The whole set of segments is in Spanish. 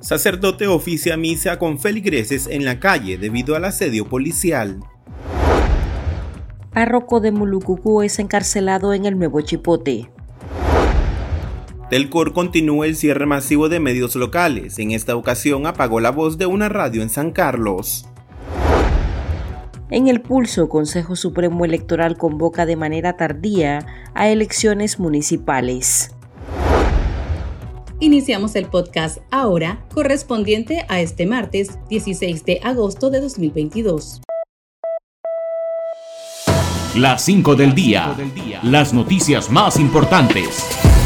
Sacerdote oficia misa con feligreses en la calle debido al asedio policial. Párroco de Mulucucú es encarcelado en el Nuevo Chipote. Telcor continúa el cierre masivo de medios locales. En esta ocasión apagó la voz de una radio en San Carlos. En el pulso, Consejo Supremo Electoral convoca de manera tardía a elecciones municipales. Iniciamos el podcast ahora, correspondiente a este martes 16 de agosto de 2022. Las 5 del día. Las noticias más importantes.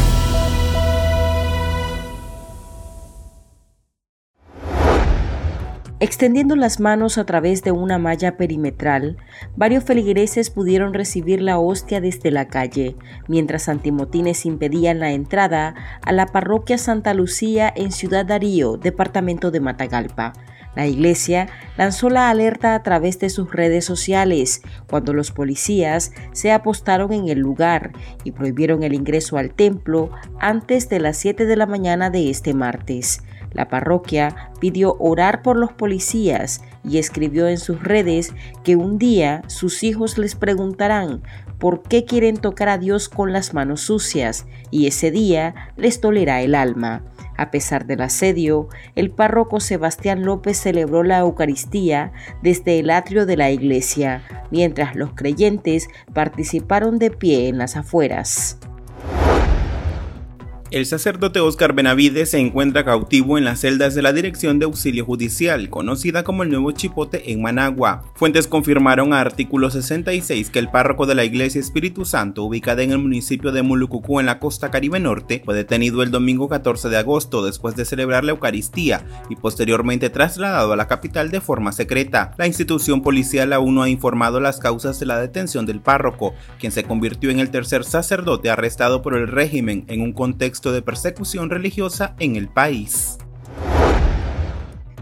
Extendiendo las manos a través de una malla perimetral, varios feligreses pudieron recibir la hostia desde la calle, mientras antimotines impedían la entrada a la parroquia Santa Lucía en Ciudad Darío, departamento de Matagalpa. La iglesia lanzó la alerta a través de sus redes sociales cuando los policías se apostaron en el lugar y prohibieron el ingreso al templo antes de las 7 de la mañana de este martes. La parroquia pidió orar por los policías y escribió en sus redes que un día sus hijos les preguntarán por qué quieren tocar a Dios con las manos sucias y ese día les tolerá el alma. A pesar del asedio, el párroco Sebastián López celebró la Eucaristía desde el atrio de la iglesia, mientras los creyentes participaron de pie en las afueras. El sacerdote Oscar Benavides se encuentra cautivo en las celdas de la Dirección de Auxilio Judicial, conocida como el Nuevo Chipote en Managua. Fuentes confirmaron a artículo 66 que el párroco de la Iglesia Espíritu Santo, ubicada en el municipio de Mulucucú en la costa caribe norte, fue detenido el domingo 14 de agosto después de celebrar la Eucaristía y posteriormente trasladado a la capital de forma secreta. La institución policial aún no ha informado las causas de la detención del párroco, quien se convirtió en el tercer sacerdote arrestado por el régimen en un contexto de persecución religiosa en el país.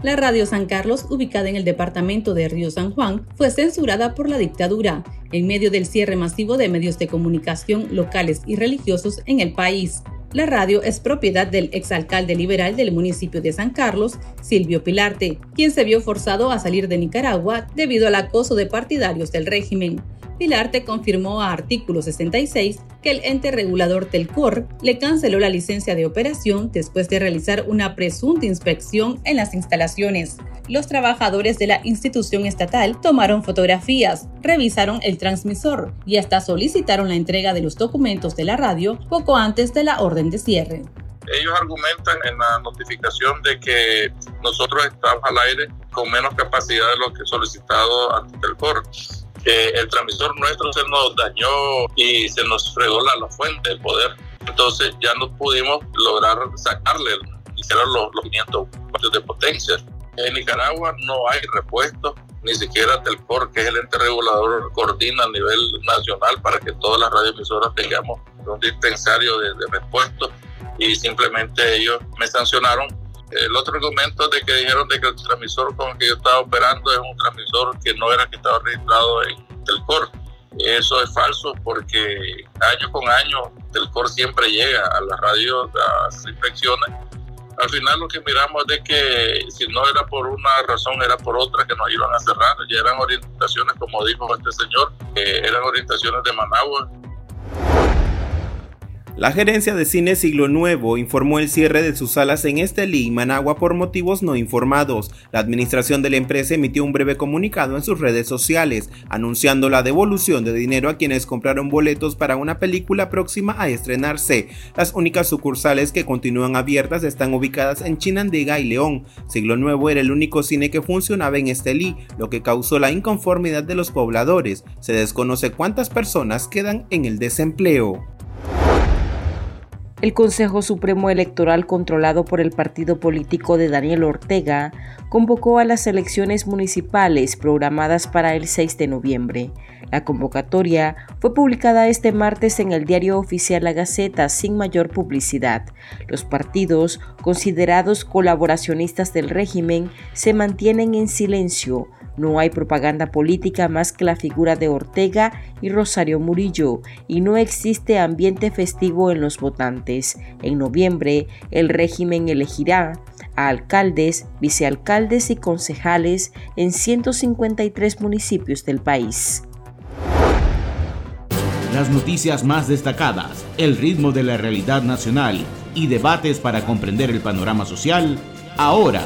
La radio San Carlos, ubicada en el departamento de Río San Juan, fue censurada por la dictadura en medio del cierre masivo de medios de comunicación locales y religiosos en el país. La radio es propiedad del exalcalde liberal del municipio de San Carlos, Silvio Pilarte, quien se vio forzado a salir de Nicaragua debido al acoso de partidarios del régimen. Pilarte confirmó a artículo 66 que el ente regulador Telcor le canceló la licencia de operación después de realizar una presunta inspección en las instalaciones. Los trabajadores de la institución estatal tomaron fotografías, revisaron el transmisor y hasta solicitaron la entrega de los documentos de la radio poco antes de la orden de cierre ellos argumentan en la notificación de que nosotros estamos al aire con menos capacidad de lo que solicitado ante Telcor el transmisor nuestro se nos dañó y se nos fregó la, fuente del poder. Entonces ya no pudimos lograr sacarle, hicieron los, los 500 vatios de potencia. En Nicaragua no hay repuesto, ni siquiera Telcor, que es el ente regulador, coordina a nivel nacional para que todas las radioemisoras tengamos un dispensario de, de repuesto y simplemente ellos me sancionaron el otro argumento de que dijeron de que el transmisor con el que yo estaba operando es un transmisor que no era que estaba registrado en Telcor. Eso es falso porque año con año Telcor siempre llega a la radio a hacer inspecciones. Al final lo que miramos es de que si no era por una razón, era por otra que nos iban a cerrar. Ya eran orientaciones, como dijo este señor, que eran orientaciones de Managua la gerencia de Cine Siglo Nuevo informó el cierre de sus salas en Estelí y Managua por motivos no informados. La administración de la empresa emitió un breve comunicado en sus redes sociales, anunciando la devolución de dinero a quienes compraron boletos para una película próxima a estrenarse. Las únicas sucursales que continúan abiertas están ubicadas en Chinandega y León. Siglo Nuevo era el único cine que funcionaba en Estelí, lo que causó la inconformidad de los pobladores. Se desconoce cuántas personas quedan en el desempleo. El Consejo Supremo Electoral, controlado por el partido político de Daniel Ortega, convocó a las elecciones municipales programadas para el 6 de noviembre. La convocatoria fue publicada este martes en el diario oficial La Gaceta sin mayor publicidad. Los partidos, considerados colaboracionistas del régimen, se mantienen en silencio no hay propaganda política más que la figura de Ortega y Rosario Murillo y no existe ambiente festivo en los votantes. En noviembre, el régimen elegirá a alcaldes, vicealcaldes y concejales en 153 municipios del país. Las noticias más destacadas, el ritmo de la realidad nacional y debates para comprender el panorama social, ahora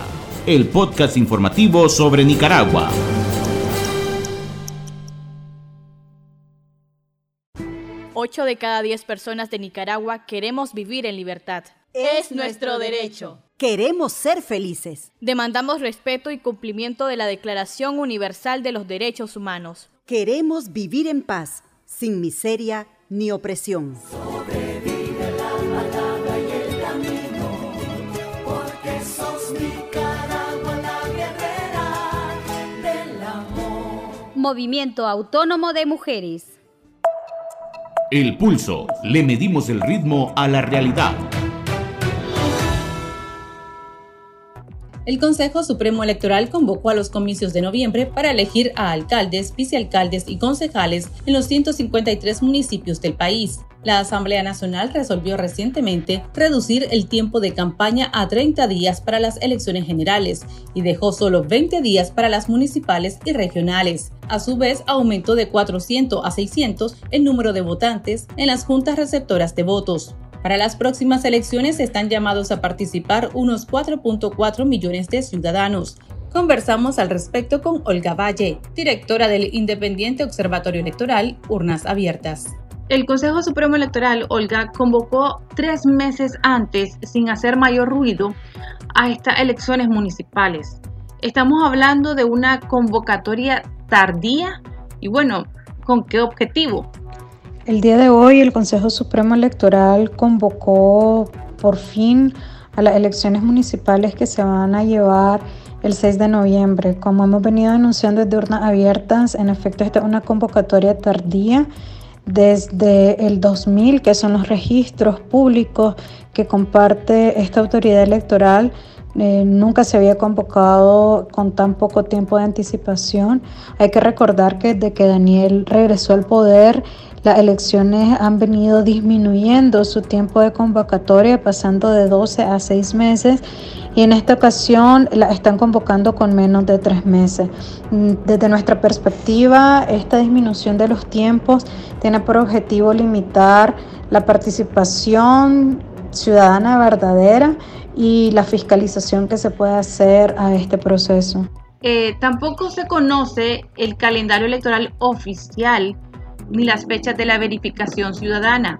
el podcast informativo sobre Nicaragua. Ocho de cada diez personas de Nicaragua queremos vivir en libertad. Es nuestro derecho. Queremos ser felices. Demandamos respeto y cumplimiento de la Declaración Universal de los Derechos Humanos. Queremos vivir en paz, sin miseria ni opresión. Movimiento Autónomo de Mujeres. El pulso. Le medimos el ritmo a la realidad. El Consejo Supremo Electoral convocó a los comicios de noviembre para elegir a alcaldes, vicealcaldes y concejales en los 153 municipios del país. La Asamblea Nacional resolvió recientemente reducir el tiempo de campaña a 30 días para las elecciones generales y dejó solo 20 días para las municipales y regionales. A su vez, aumentó de 400 a 600 el número de votantes en las juntas receptoras de votos. Para las próximas elecciones están llamados a participar unos 4.4 millones de ciudadanos. Conversamos al respecto con Olga Valle, directora del Independiente Observatorio Electoral Urnas Abiertas. El Consejo Supremo Electoral, Olga, convocó tres meses antes, sin hacer mayor ruido, a estas elecciones municipales. Estamos hablando de una convocatoria tardía y bueno, ¿con qué objetivo? El día de hoy el Consejo Supremo Electoral convocó por fin a las elecciones municipales que se van a llevar el 6 de noviembre. Como hemos venido anunciando desde urnas abiertas, en efecto esta es una convocatoria tardía desde el 2000, que son los registros públicos que comparte esta autoridad electoral. Eh, nunca se había convocado con tan poco tiempo de anticipación. Hay que recordar que desde que Daniel regresó al poder, las elecciones han venido disminuyendo su tiempo de convocatoria, pasando de 12 a 6 meses y en esta ocasión la están convocando con menos de tres meses. Mm, desde nuestra perspectiva, esta disminución de los tiempos tiene por objetivo limitar la participación ciudadana verdadera y la fiscalización que se puede hacer a este proceso. Eh, tampoco se conoce el calendario electoral oficial ni las fechas de la verificación ciudadana.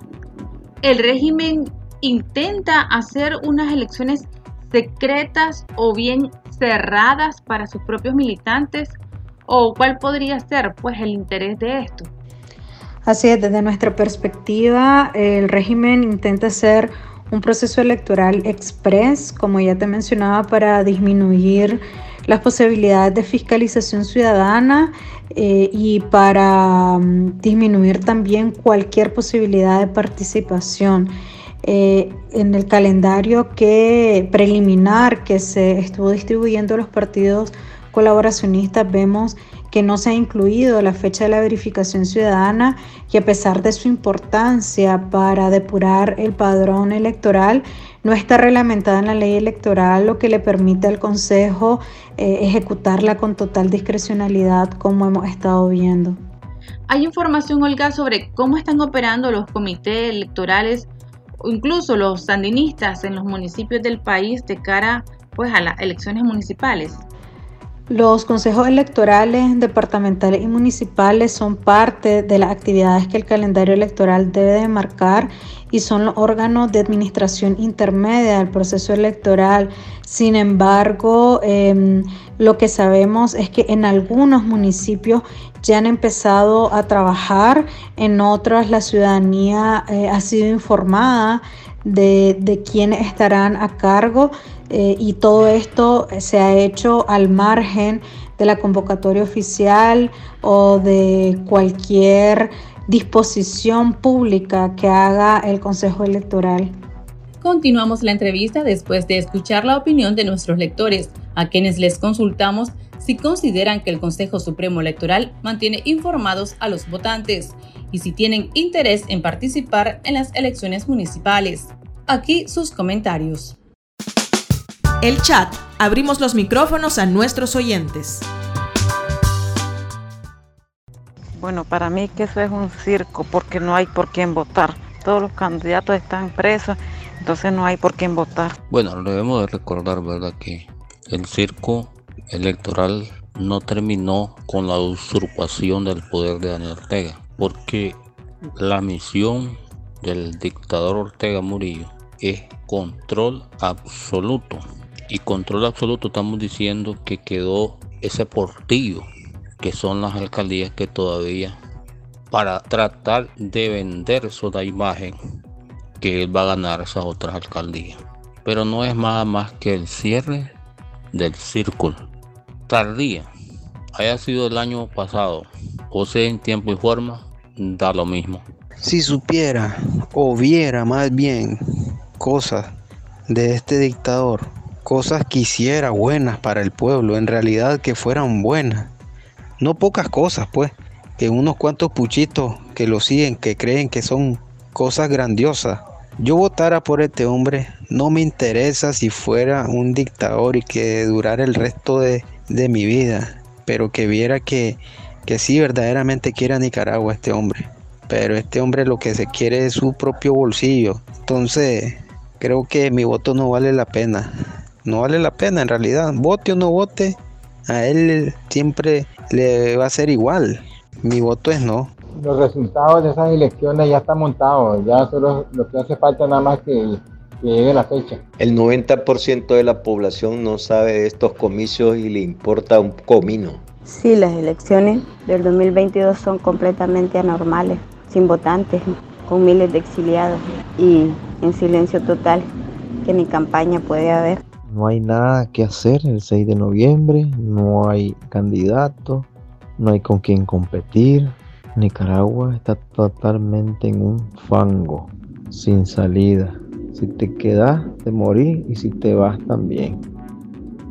El régimen intenta hacer unas elecciones secretas o bien cerradas para sus propios militantes? ¿O cuál podría ser pues el interés de esto? Así es, desde nuestra perspectiva, el régimen intenta hacer un proceso electoral express, como ya te mencionaba, para disminuir las posibilidades de fiscalización ciudadana eh, y para mm, disminuir también cualquier posibilidad de participación. Eh, en el calendario que preliminar que se estuvo distribuyendo a los partidos colaboracionistas vemos que no se ha incluido la fecha de la verificación ciudadana y a pesar de su importancia para depurar el padrón electoral, no está reglamentada en la ley electoral, lo que le permite al Consejo eh, ejecutarla con total discrecionalidad como hemos estado viendo. Hay información, Olga, sobre cómo están operando los comités electorales incluso los sandinistas en los municipios del país de cara pues a las elecciones municipales. Los consejos electorales departamentales y municipales son parte de las actividades que el calendario electoral debe de marcar y son los órganos de administración intermedia del proceso electoral. Sin embargo, em, lo que sabemos es que en algunos municipios ya han empezado a trabajar, en otras la ciudadanía eh, ha sido informada de, de quiénes estarán a cargo eh, y todo esto se ha hecho al margen de la convocatoria oficial o de cualquier disposición pública que haga el Consejo Electoral. Continuamos la entrevista después de escuchar la opinión de nuestros lectores, a quienes les consultamos si consideran que el Consejo Supremo Electoral mantiene informados a los votantes y si tienen interés en participar en las elecciones municipales. Aquí sus comentarios. El chat. Abrimos los micrófonos a nuestros oyentes. Bueno, para mí que eso es un circo porque no hay por quién votar. Todos los candidatos están presos, entonces no hay por quién votar. Bueno, debemos de recordar, ¿verdad? Que el circo electoral no terminó con la usurpación del poder de Daniel Ortega, porque la misión del dictador Ortega Murillo es control absoluto. Y control absoluto estamos diciendo que quedó ese portillo que son las alcaldías que todavía para tratar de vender su imagen que él va a ganar esas otras alcaldías. Pero no es nada más que el cierre del círculo. Tardía, haya sido el año pasado o sea en tiempo y forma, da lo mismo. Si supiera o viera más bien cosas de este dictador, cosas que hiciera buenas para el pueblo, en realidad que fueran buenas, no pocas cosas, pues, que unos cuantos puchitos que lo siguen, que creen que son cosas grandiosas. Yo votara por este hombre, no me interesa si fuera un dictador y que durara el resto de, de mi vida, pero que viera que, que sí verdaderamente quiere a Nicaragua este hombre. Pero este hombre lo que se quiere es su propio bolsillo. Entonces, creo que mi voto no vale la pena. No vale la pena en realidad. Vote o no vote, a él siempre le va a ser igual. Mi voto es no. Los resultados de esas elecciones ya están montados, ya solo lo que hace falta nada más que, que llegue la fecha. El 90% de la población no sabe de estos comicios y le importa un comino. Sí, las elecciones del 2022 son completamente anormales, sin votantes, con miles de exiliados y en silencio total, que ni campaña puede haber. No hay nada que hacer el 6 de noviembre, no hay candidato, no hay con quién competir. Nicaragua está totalmente en un fango, sin salida. Si te quedas, te morís y si te vas también.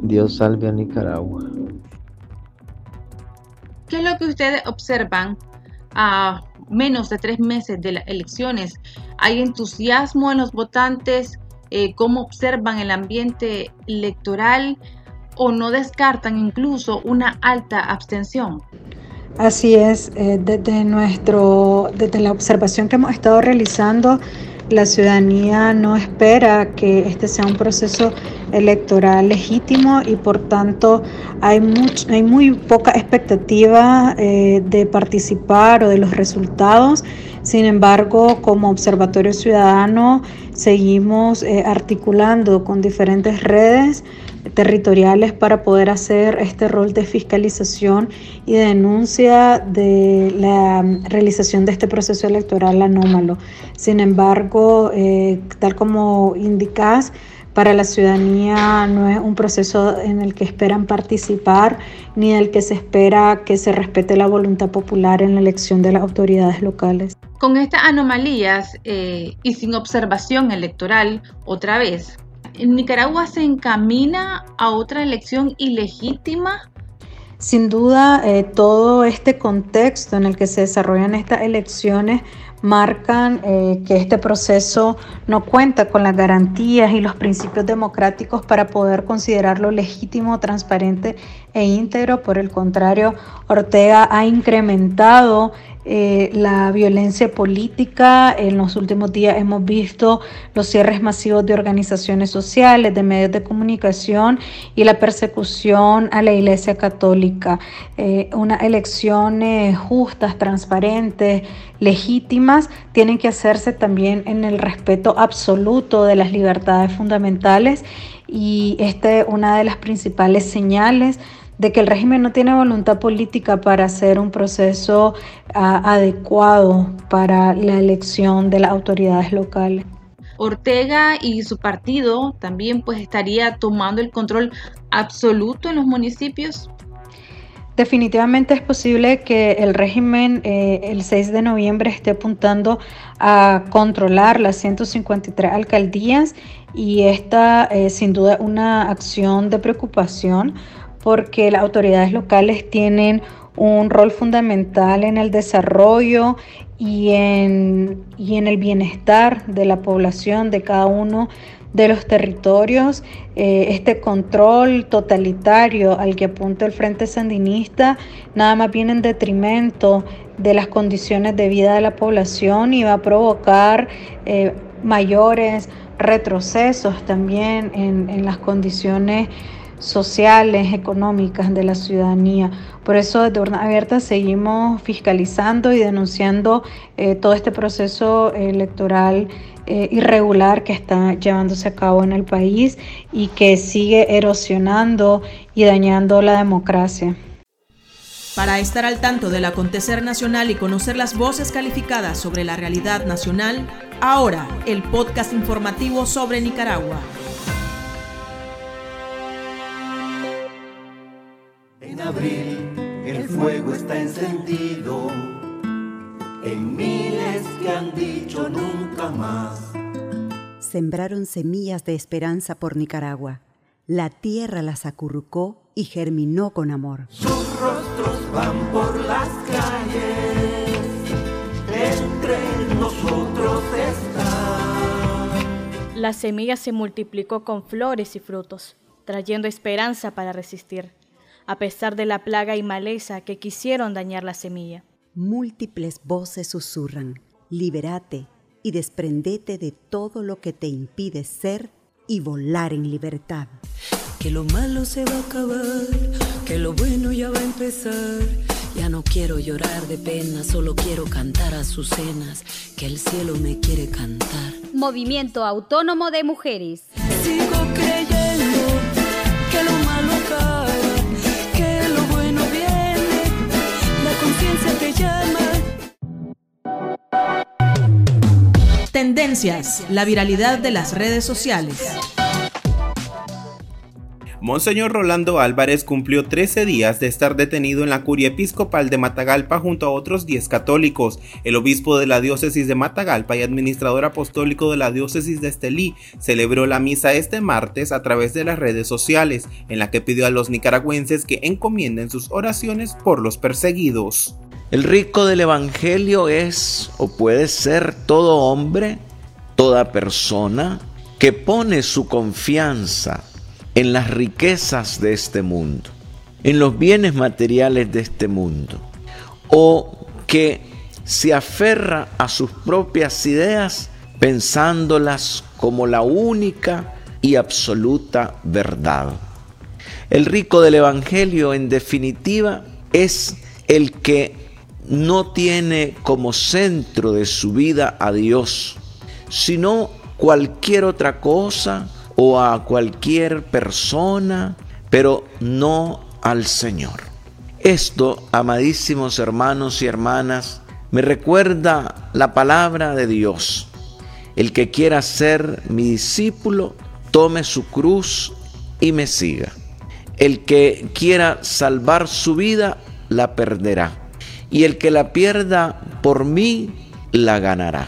Dios salve a Nicaragua. ¿Qué es lo que ustedes observan a menos de tres meses de las elecciones? ¿Hay entusiasmo en los votantes? Eh, cómo observan el ambiente electoral o no descartan incluso una alta abstención. Así es, eh, desde, nuestro, desde la observación que hemos estado realizando, la ciudadanía no espera que este sea un proceso electoral legítimo y por tanto hay, hay muy poca expectativa eh, de participar o de los resultados. Sin embargo, como Observatorio Ciudadano seguimos eh, articulando con diferentes redes territoriales para poder hacer este rol de fiscalización y denuncia de la realización de este proceso electoral anómalo. Sin embargo, eh, tal como indicas, para la ciudadanía no es un proceso en el que esperan participar ni en el que se espera que se respete la voluntad popular en la elección de las autoridades locales. Con estas anomalías eh, y sin observación electoral, otra vez, ¿Nicaragua se encamina a otra elección ilegítima? Sin duda, eh, todo este contexto en el que se desarrollan estas elecciones marcan eh, que este proceso no cuenta con las garantías y los principios democráticos para poder considerarlo legítimo, transparente e íntegro. Por el contrario, Ortega ha incrementado eh, la violencia política. En los últimos días hemos visto los cierres masivos de organizaciones sociales, de medios de comunicación y la persecución a la Iglesia Católica. Eh, unas elecciones justas, transparentes, legítimas, tienen que hacerse también en el respeto absoluto de las libertades fundamentales y esta es una de las principales señales de que el régimen no tiene voluntad política para hacer un proceso ah, adecuado para la elección de las autoridades locales. Ortega y su partido también pues estaría tomando el control absoluto en los municipios. Definitivamente es posible que el régimen eh, el 6 de noviembre esté apuntando a controlar las 153 alcaldías y esta eh, sin duda una acción de preocupación porque las autoridades locales tienen un rol fundamental en el desarrollo y en, y en el bienestar de la población de cada uno de los territorios. Eh, este control totalitario al que apunta el Frente Sandinista nada más viene en detrimento de las condiciones de vida de la población y va a provocar eh, mayores retrocesos también en, en las condiciones sociales, económicas de la ciudadanía. Por eso desde Urna Abierta seguimos fiscalizando y denunciando eh, todo este proceso electoral eh, irregular que está llevándose a cabo en el país y que sigue erosionando y dañando la democracia. Para estar al tanto del acontecer nacional y conocer las voces calificadas sobre la realidad nacional, ahora el podcast informativo sobre Nicaragua. Abril el fuego está encendido en miles que han dicho nunca más. Sembraron semillas de esperanza por Nicaragua. La tierra las acurrucó y germinó con amor. Sus rostros van por las calles, entre nosotros están. La semilla se multiplicó con flores y frutos, trayendo esperanza para resistir a pesar de la plaga y maleza que quisieron dañar la semilla. Múltiples voces susurran, liberate y desprendete de todo lo que te impide ser y volar en libertad. Que lo malo se va a acabar, que lo bueno ya va a empezar. Ya no quiero llorar de pena, solo quiero cantar a sus cenas, que el cielo me quiere cantar. Movimiento Autónomo de Mujeres. Sigo Tendencias, la viralidad de las redes sociales. Monseñor Rolando Álvarez cumplió 13 días de estar detenido en la curia episcopal de Matagalpa junto a otros 10 católicos. El obispo de la diócesis de Matagalpa y administrador apostólico de la diócesis de Estelí celebró la misa este martes a través de las redes sociales, en la que pidió a los nicaragüenses que encomienden sus oraciones por los perseguidos. El rico del Evangelio es o puede ser todo hombre, toda persona que pone su confianza en las riquezas de este mundo, en los bienes materiales de este mundo, o que se aferra a sus propias ideas pensándolas como la única y absoluta verdad. El rico del Evangelio, en definitiva, es el que no tiene como centro de su vida a Dios, sino cualquier otra cosa o a cualquier persona, pero no al Señor. Esto, amadísimos hermanos y hermanas, me recuerda la palabra de Dios. El que quiera ser mi discípulo, tome su cruz y me siga. El que quiera salvar su vida, la perderá y el que la pierda por mí, la ganará.